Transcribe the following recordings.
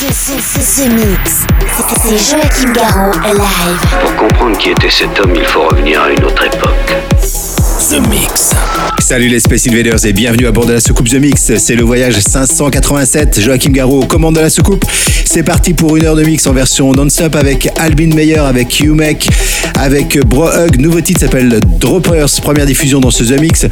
The Mix. C'est Joachim Garraud live. Pour comprendre qui était cet homme, il faut revenir à une autre époque. The Mix. Salut les Space Invaders et bienvenue à bord de la soucoupe The Mix. C'est le voyage 587. Joachim Garraud commande de la soucoupe. C'est parti pour une heure de mix en version non-stop avec Albin Meyer, avec Umek, avec Bro Hug. Nouveau titre s'appelle Droppers, première diffusion dans ce The Mix,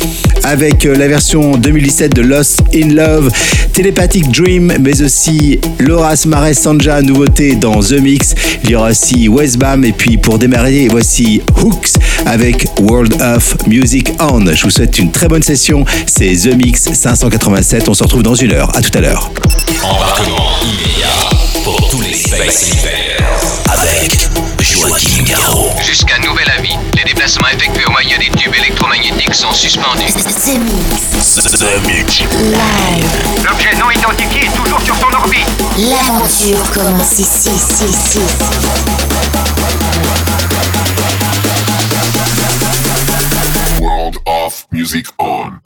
avec la version 2017 de Lost in Love, Telepathic Dream, mais aussi Loras Mares Sanja, nouveauté dans The Mix. Il y aura aussi Westbam et puis pour démarrer, voici Hooks avec World of Music On. Je vous souhaite une très bonne session. C'est The Mix 587. On se retrouve dans une heure. À tout à l'heure. Embarquement immédiat pour tous les Space avec Joachim Garraud. Jusqu'à nouvel avis, les déplacements effectués au moyen des tubes électromagnétiques sont suspendus. The Mix. The Mix. Live. L'objet non identifié est toujours sur son orbite. L'aventure commence ici, ici, ici. World of Music On.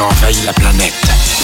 Envahit la planète.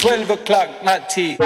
Twelve o'clock, not tea.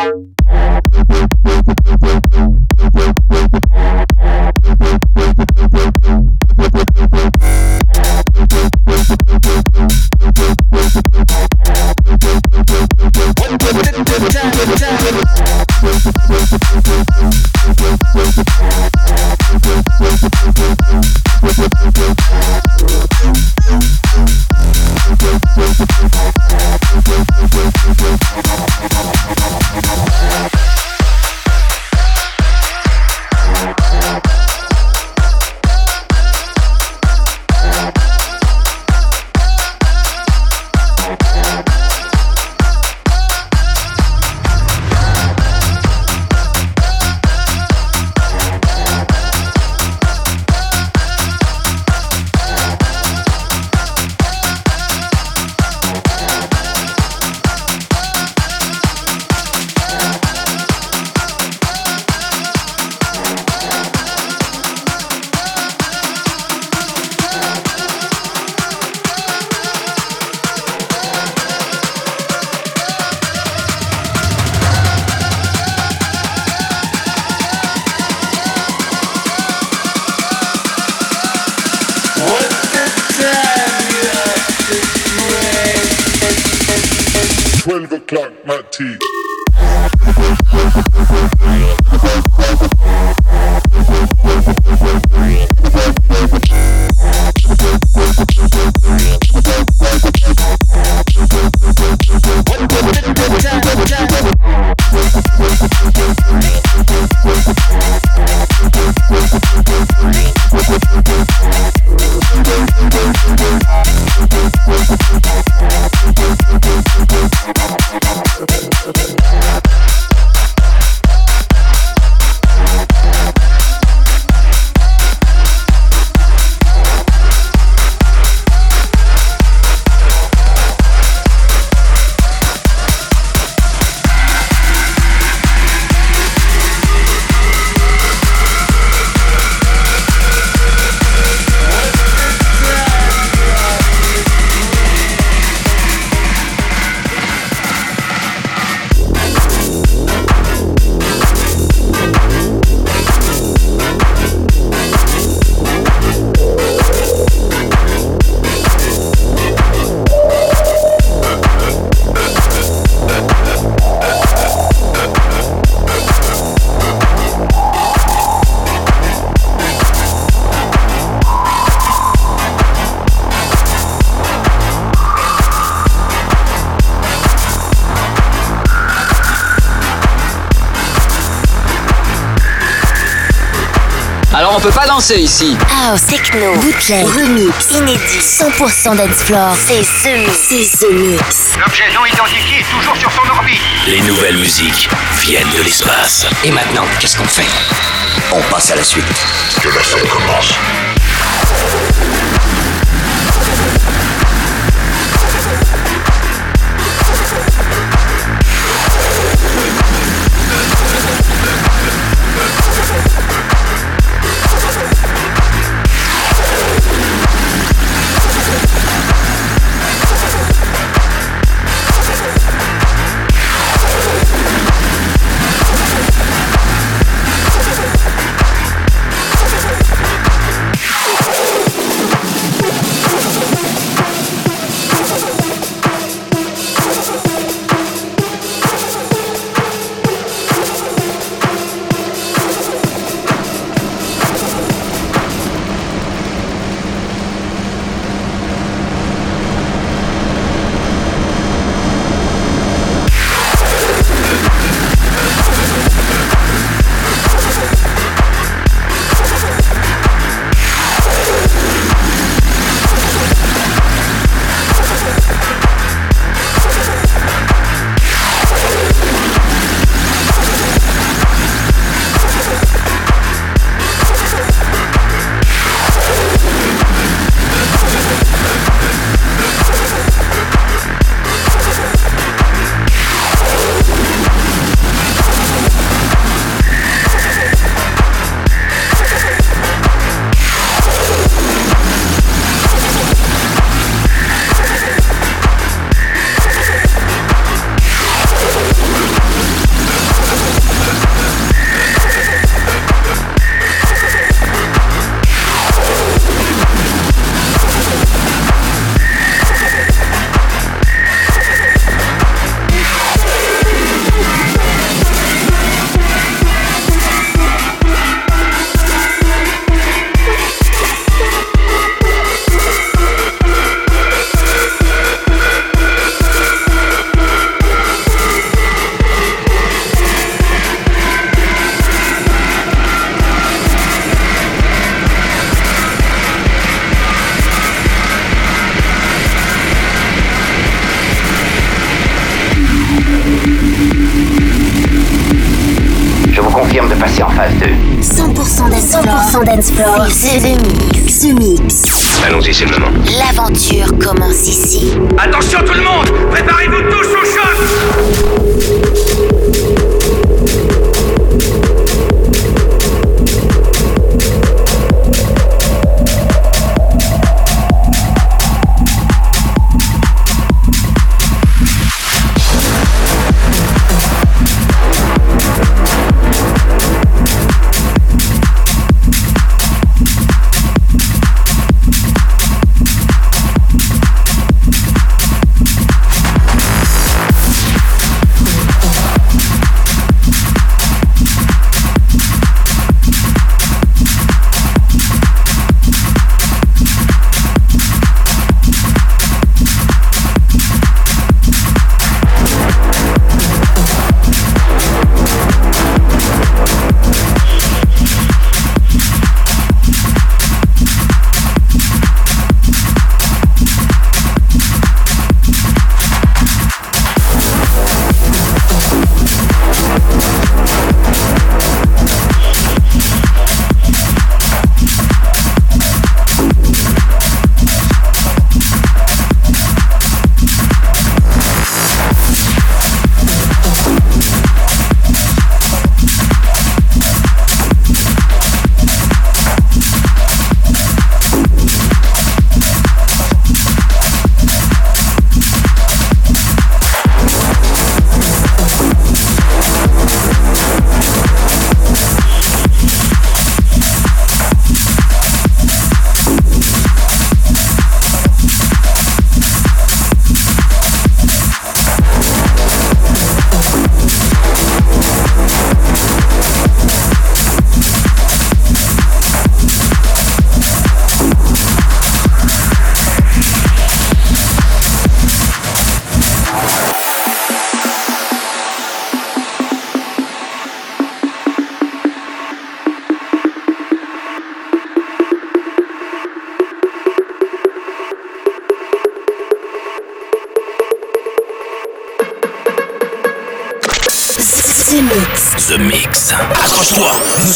Danser ici. House, techno, bootleg, remix, inédit, 100% dance floor. C'est Mix. C'est Mix. L'objet non identifié est toujours sur son orbite Les nouvelles musiques viennent de l'espace. Et maintenant, qu'est-ce qu'on fait? On passe à la suite. Que la fête commence.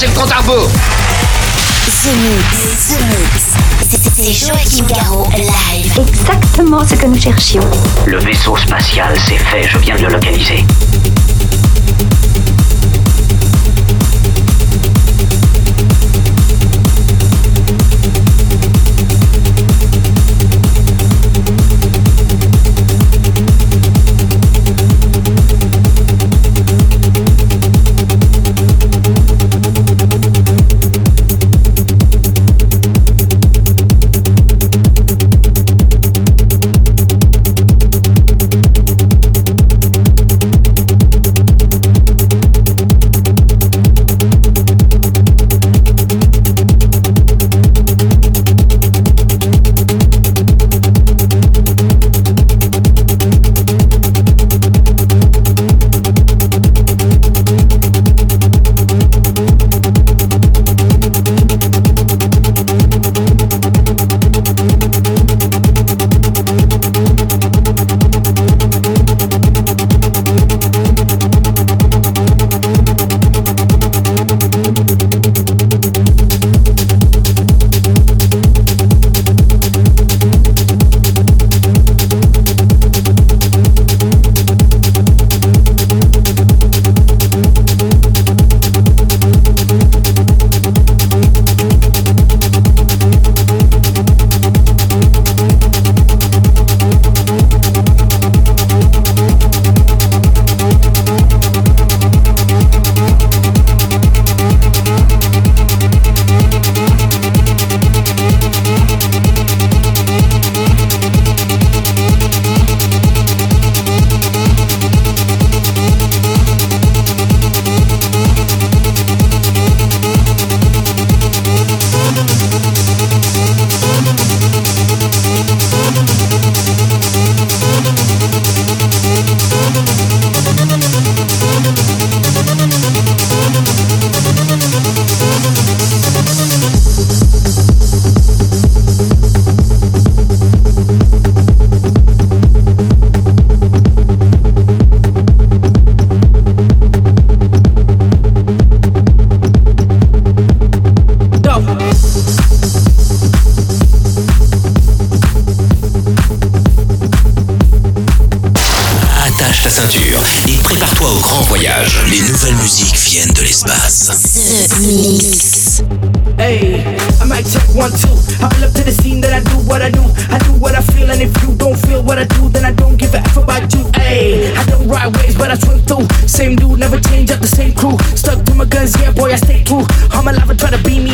Commencez le compte à rebours The Mix, The Mix. C'est- C'est Joachim Garraud live. Exactement ce que nous cherchions. Le vaisseau spatial, c'est fait, je viens de le localiser.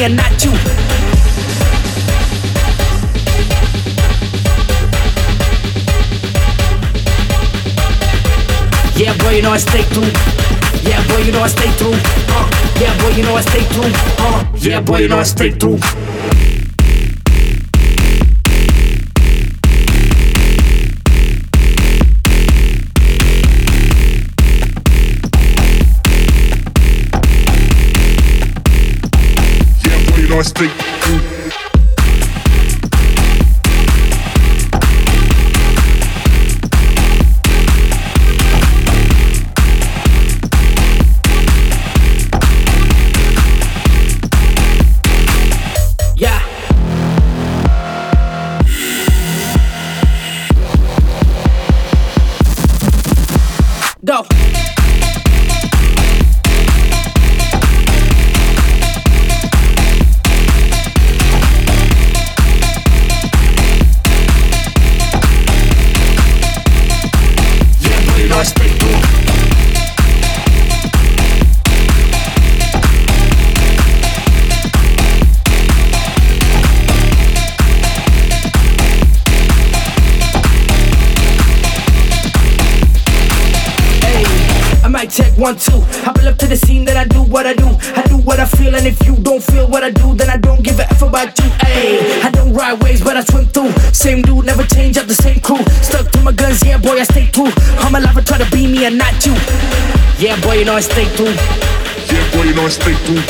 And not you. Yeah, boy, you know I stay true. Yeah, boy, you know I stay true. Uh, yeah, boy, you know I stay true. Uh, yeah, boy, you know I stay true. on street. Might check one, two. I pull up to the scene, then I do what I do. I do what I feel, and if you don't feel what I do, then I don't give a F about you. Hey, I don't ride waves, but I swim through. Same dude, never change up the same crew. Stuck to my guns, yeah, boy, I stay true. All my life, I try to be me and not you. Yeah, boy, you know I stay true. Yeah, boy, you know I stay true.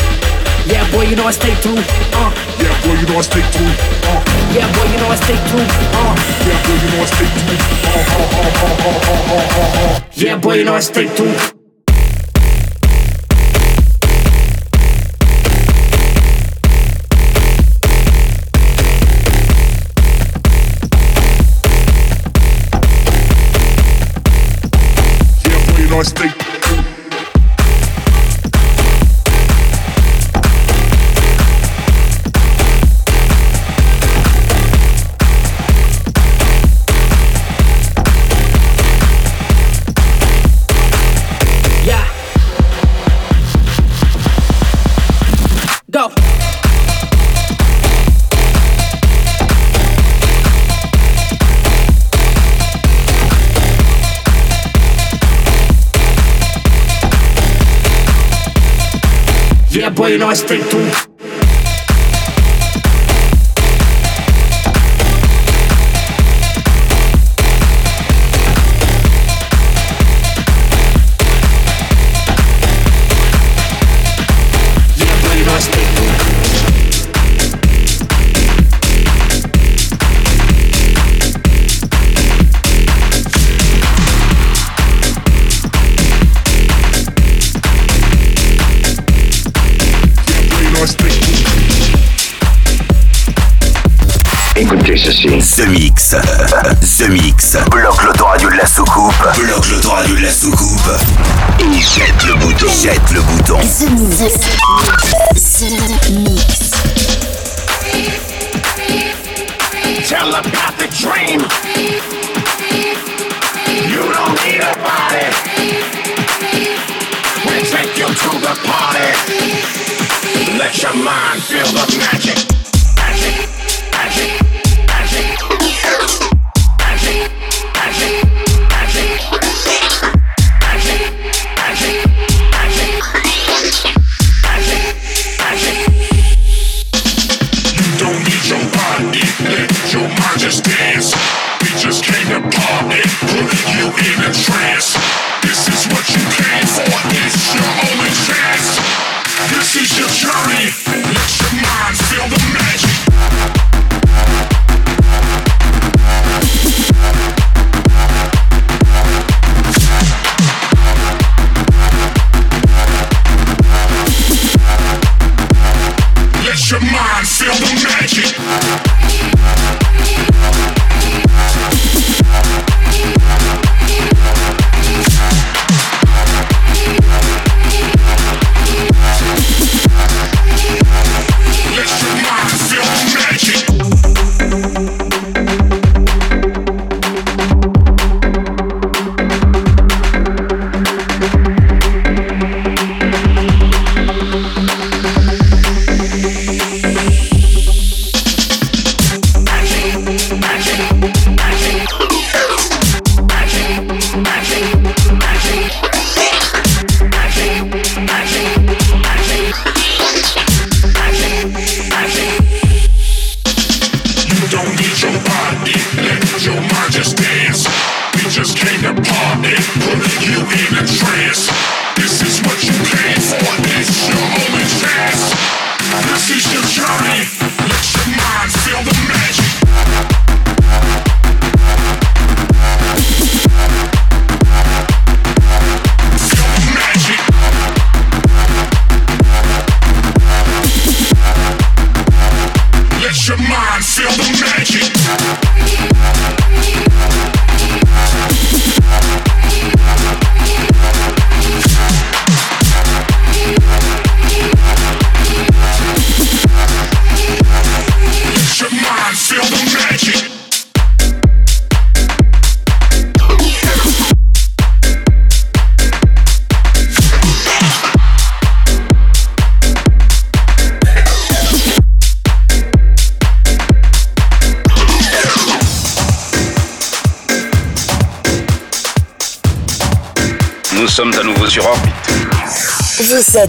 Yeah, boy, you know I stay true. Uh, Yeah, boy, you know I stay true. Uh, yeah, boy, you know I stay true. Uh, yeah, boy, you know I stay true. Uh, uh, uh, uh, uh, uh, uh, uh. yeah, boy, you know I stay true. nice day. e nós tem tudo. Ceci. The Mix. The Mix. Bloque l'autoradio de la soucoupe. Bloque l'autoradio de la soucoupe. Et jette le bouton. Jette le bouton. The Mix. The Mix. Tell about the dream. You don't need a body. We'll take you to the party. Let your mind feel the. Magic,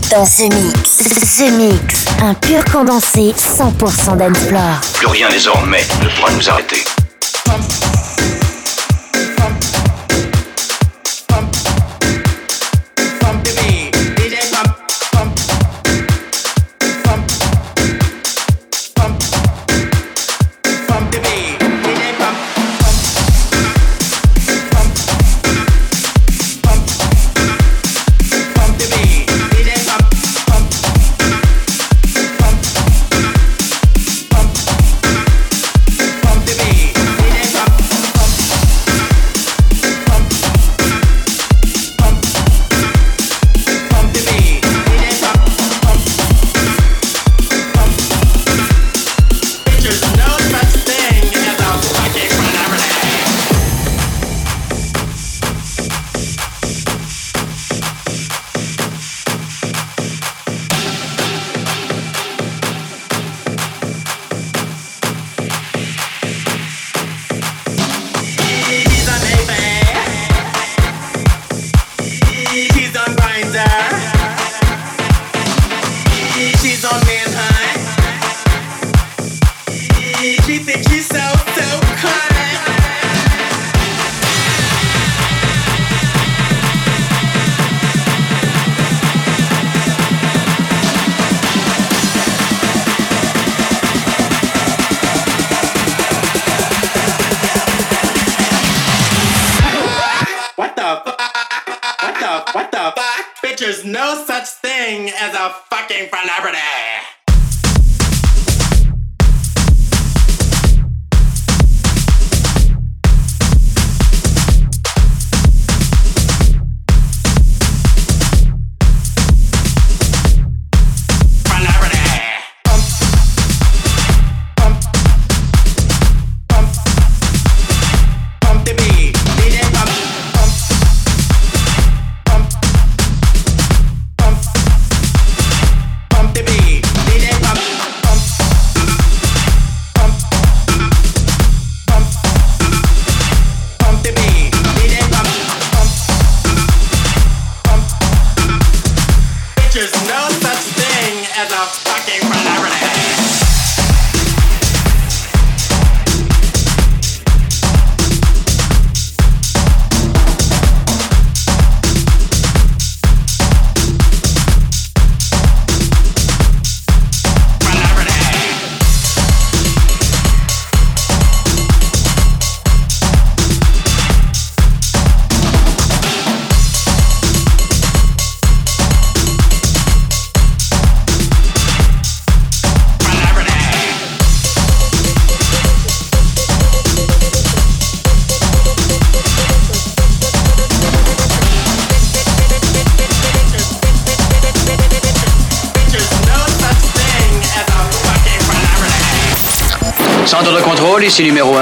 dans The Mix. The Mix. Un pur condensé 100% d'Ensplore. Plus rien désormais ne pourra nous arrêter.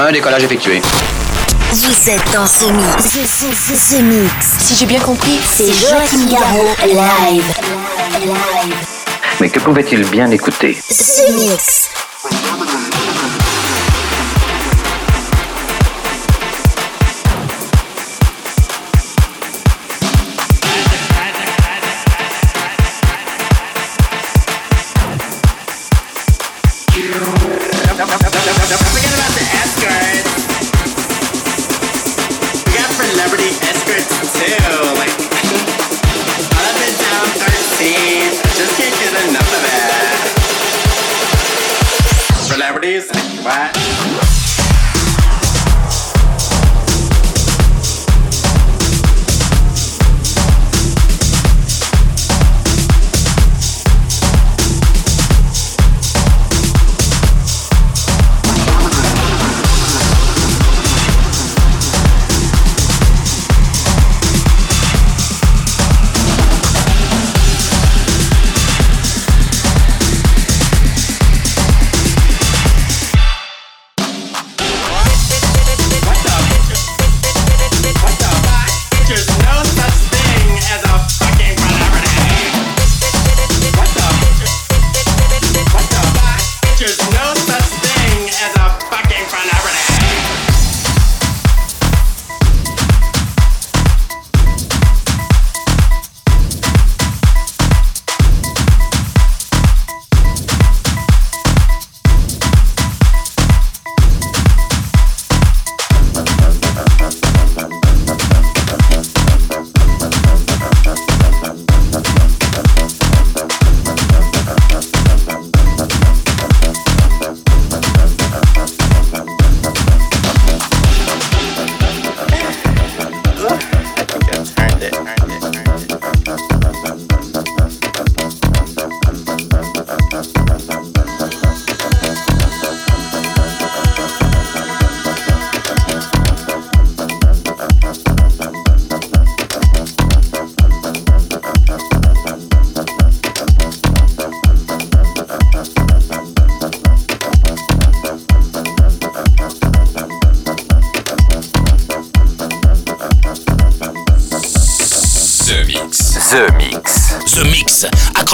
Un décollage effectué. Vous êtes dans ce mix. Mix. Si j'ai bien compris, c'est Joachim Garraud live. live. Mais que pouvait-il bien écouter? The Mix.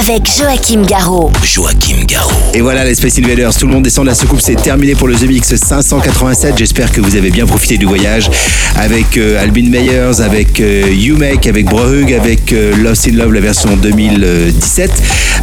Avec Joachim Garraud. Joachim Garraud. Et voilà les Space Invaders, tout le monde descend de la soucoupe, c'est terminé pour le The Mix 587. J'espère que vous avez bien profité du voyage avec euh, Albin Meyers, avec euh, Umek, avec Brohug, avec euh, Lost in Love, la version 2017,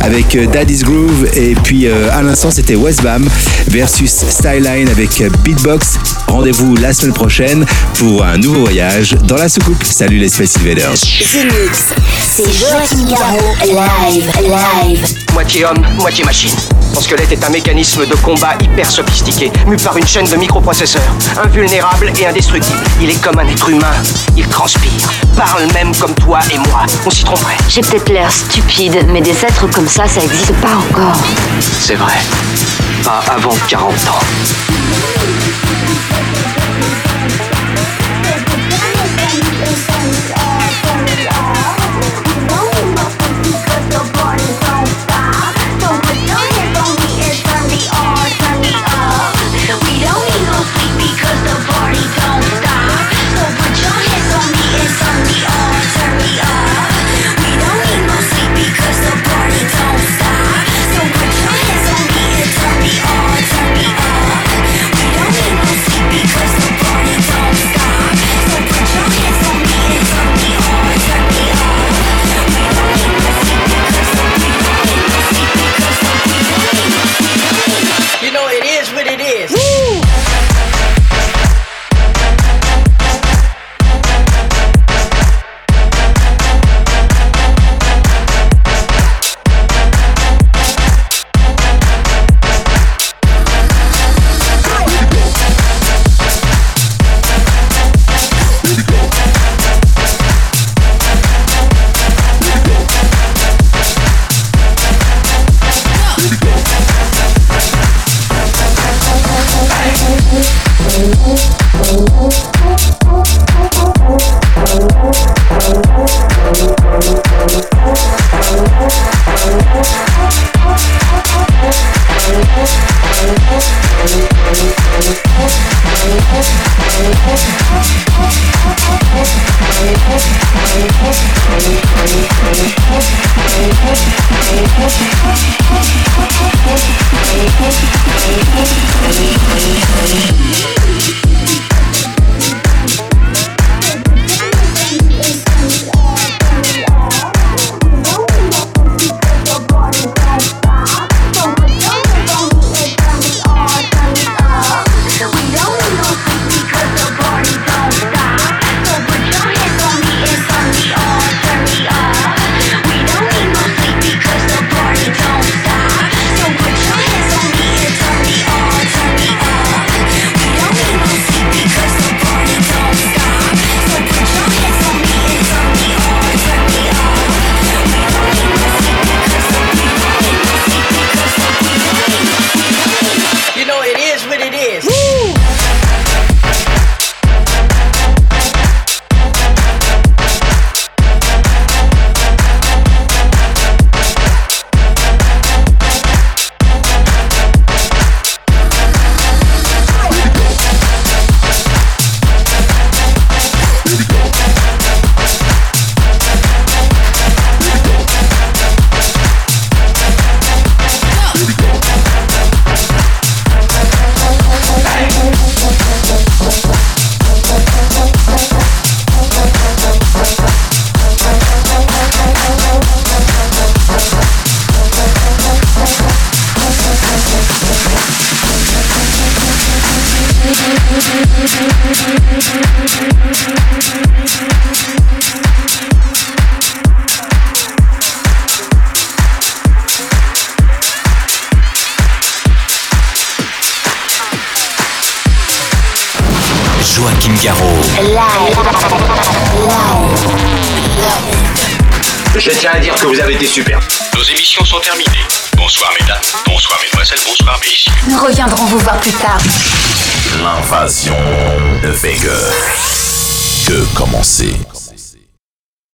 avec euh, Daddy's Groove, et puis euh, à l'instant c'était Westbam versus Styline avec euh, Beatbox. Rendez-vous la semaine prochaine pour un nouveau voyage dans la soucoupe. Salut les Space Invaders. C'est Joachim Garraud. Live. Live. Moitié homme, moitié machine. Son squelette est un mécanisme de combat hyper sophistiqué, mu par une chaîne de microprocesseurs. Invulnérable et indestructible. Il est comme un être humain. Il transpire, parle même comme toi et moi. On s'y tromperait. J'ai peut-être l'air stupide, mais des êtres comme ça, ça existe pas encore. C'est vrai. Pas avant 40 ans.